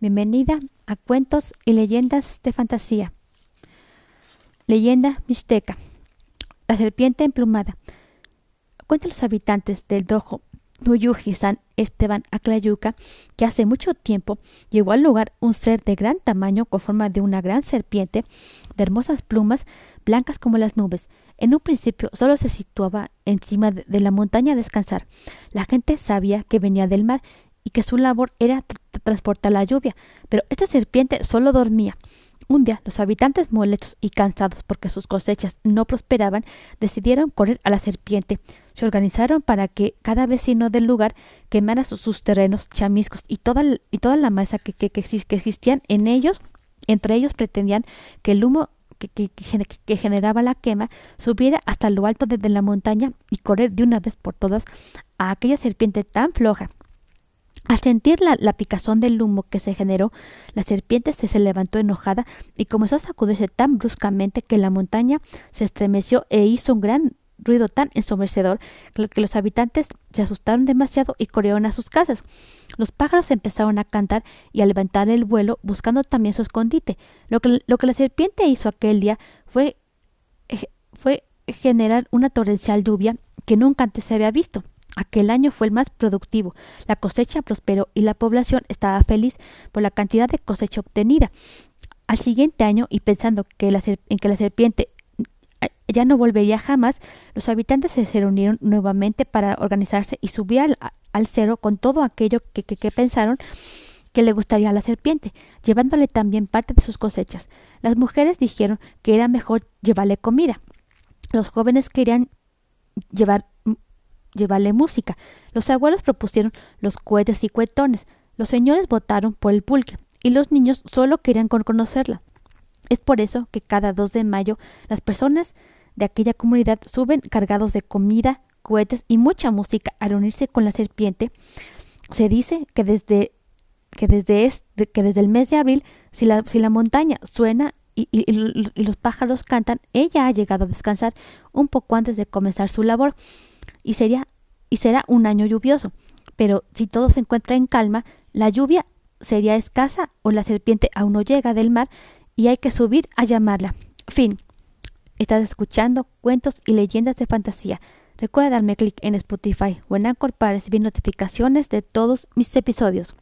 Bienvenida a Cuentos y Leyendas de Fantasía. Leyenda mixteca. La serpiente emplumada. Cuentan los habitantes del dojo Nuyuji San Esteban Aclayuca que hace mucho tiempo llegó al lugar un ser de gran tamaño con forma de una gran serpiente, de hermosas plumas, blancas como las nubes. En un principio solo se situaba encima de la montaña a descansar. La gente sabía que venía del mar y que su labor era transportar la lluvia, pero esta serpiente solo dormía. Un día los habitantes molestos y cansados porque sus cosechas no prosperaban decidieron correr a la serpiente. Se organizaron para que cada vecino del lugar quemara sus, terrenos, chamiscos y toda, y toda la masa que, que, que, existían en ellos. Entre ellos pretendían que el humo que, que, generaba la quema subiera hasta lo alto desde la montaña y correr de una vez por todas a aquella serpiente tan floja al sentir la, picazón del humo que se generó, la serpiente se, levantó enojada y comenzó a sacudirse tan bruscamente que la montaña se estremeció e hizo un gran ruido tan ensomecedor que los habitantes se asustaron demasiado y corrieron a sus casas. Los pájaros empezaron a cantar y a levantar el vuelo buscando también su escondite. Lo que, lo que la serpiente hizo aquel día fue, eh, fue generar una torrencial lluvia que nunca antes se había visto. Aquel año fue el más productivo, la cosecha prosperó y la población estaba feliz por la cantidad de cosecha obtenida. Al siguiente año, y pensando que en que la serpiente eh, ya no volvería jamás, los habitantes se reunieron nuevamente para organizarse y subir al, cero con todo aquello que, que pensaron que le gustaría a la serpiente, llevándole también parte de sus cosechas. Las mujeres dijeron que era mejor llevarle comida. Los jóvenes querían llevar llevarle música. Los abuelos propusieron los cohetes y cuetones. Los señores votaron por el pulque y los niños solo querían conocerla. Es por eso que cada 2 de mayo las personas de aquella comunidad suben cargados de comida, cohetes y mucha música a reunirse con la serpiente. Se dice que desde que desde, este, que desde el mes de abril, si la, si la montaña suena y, los pájaros cantan, ella ha llegado a descansar un poco antes de comenzar su labor y, sería, y será un año lluvioso. Pero si todo se encuentra en calma, la lluvia sería escasa o la serpiente aún no llega del mar y hay que subir a llamarla. Fin. Estás escuchando cuentos y leyendas de fantasía. Recuerda darme clic en Spotify o en Anchor para recibir notificaciones de todos mis episodios.